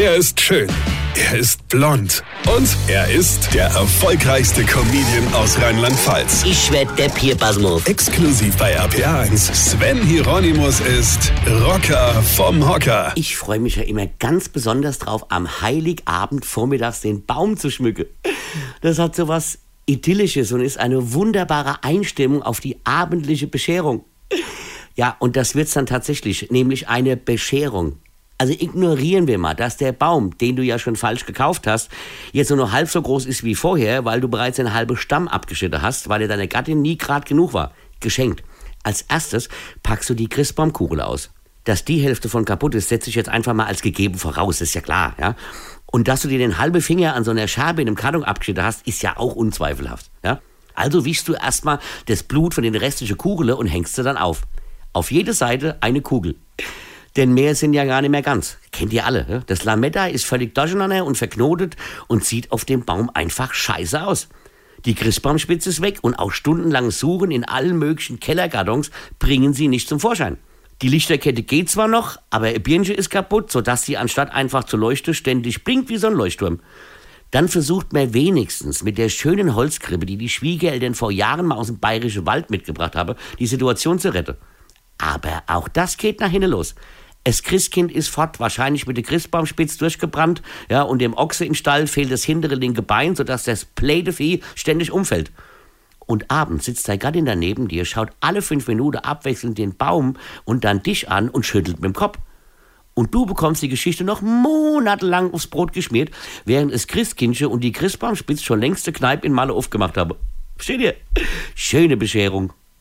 Er ist schön. Er ist blond. Und er ist der erfolgreichste Comedian aus Rheinland-Pfalz. Ich werd der Pierpasmus. Exklusiv bei RPA1. Sven Hieronymus ist Rocker vom Hocker. Ich freue mich ja immer ganz besonders drauf, am Heiligabend vormittags den Baum zu schmücken. Das hat so was Idyllisches und ist eine wunderbare Einstimmung auf die abendliche Bescherung. Ja, und das wird's dann tatsächlich, nämlich eine Bescherung. Also ignorieren wir mal, dass der Baum, den du ja schon falsch gekauft hast, jetzt nur noch halb so groß ist wie vorher, weil du bereits einen halben Stamm abgeschnitten hast, weil dir deine Gattin nie grad genug war. Geschenkt. Als erstes packst du die Christbaumkugel aus. Dass die Hälfte von kaputt ist, setze ich jetzt einfach mal als gegeben voraus, ist ja klar, ja. Und dass du dir den halben Finger an so einer Scherbe in einem Karton abgeschnitten hast, ist ja auch unzweifelhaft, ja. Also wischst du erstmal das Blut von den restlichen Kugeln und hängst sie dann auf. Auf jede Seite eine Kugel. Denn mehr sind ja gar nicht mehr ganz. Kennt ihr alle. Ne? Das Lametta ist völlig durcheinander und verknotet und sieht auf dem Baum einfach scheiße aus. Die Christbaumspitze ist weg und auch stundenlanges Suchen in allen möglichen Kellerkartons bringen sie nicht zum Vorschein. Die Lichterkette geht zwar noch, aber ihr Birnchen ist kaputt, sodass sie anstatt einfach zu leuchten ständig blinkt wie so ein Leuchtturm. Dann versucht man wenigstens mit der schönen Holzkrippe, die die Schwiegereltern vor Jahren mal aus dem bayerischen Wald mitgebracht haben, die Situation zu retten. Aber auch das geht nach hinten los. Das Christkind ist fort, wahrscheinlich mit der Christbaumspitz durchgebrannt, ja, und dem Ochse im Stall fehlt das hintere linke Bein, sodass das Plädevieh ständig umfällt. Und abends sitzt dein Gattin daneben dir, schaut alle fünf Minuten abwechselnd den Baum und dann dich an und schüttelt mit dem Kopf. Und du bekommst die Geschichte noch monatelang aufs Brot geschmiert, während es Christkindche und die Christbaumspitz schon längste Kneipe in Malle aufgemacht haben. Versteht ihr? Schöne Bescherung.